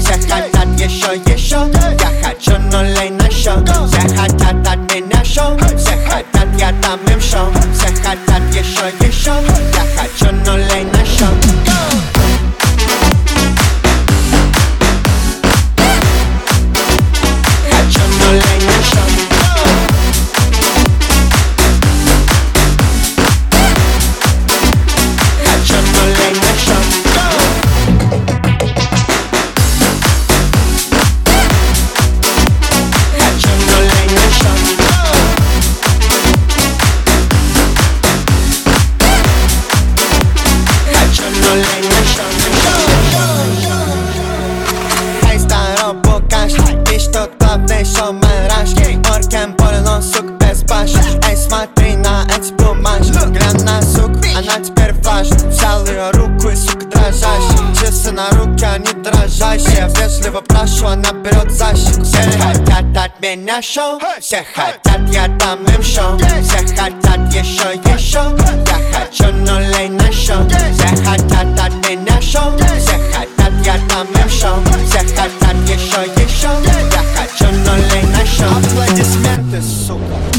Захотят еще, еще Я хочу нулей на счет Захотят от меня шоу Захотят, я там им шоу Эй, смотри на эти бумажки. Глянь на сук, она теперь важна. Взял ее руку и, сука, дрожащий. Часы на руке, они дрожащие. Вежливо прошу, она берет защиту. Все хотят от меня шоу. Все хотят, я дам им шоу. Все хотят еще, еще Я хочу нулей на шоу. Все хотят от меня шоу. Все хотят, я дам им шоу. Все хотят еще, еще Я хочу нулей на шоу. Аплодисменты, сука.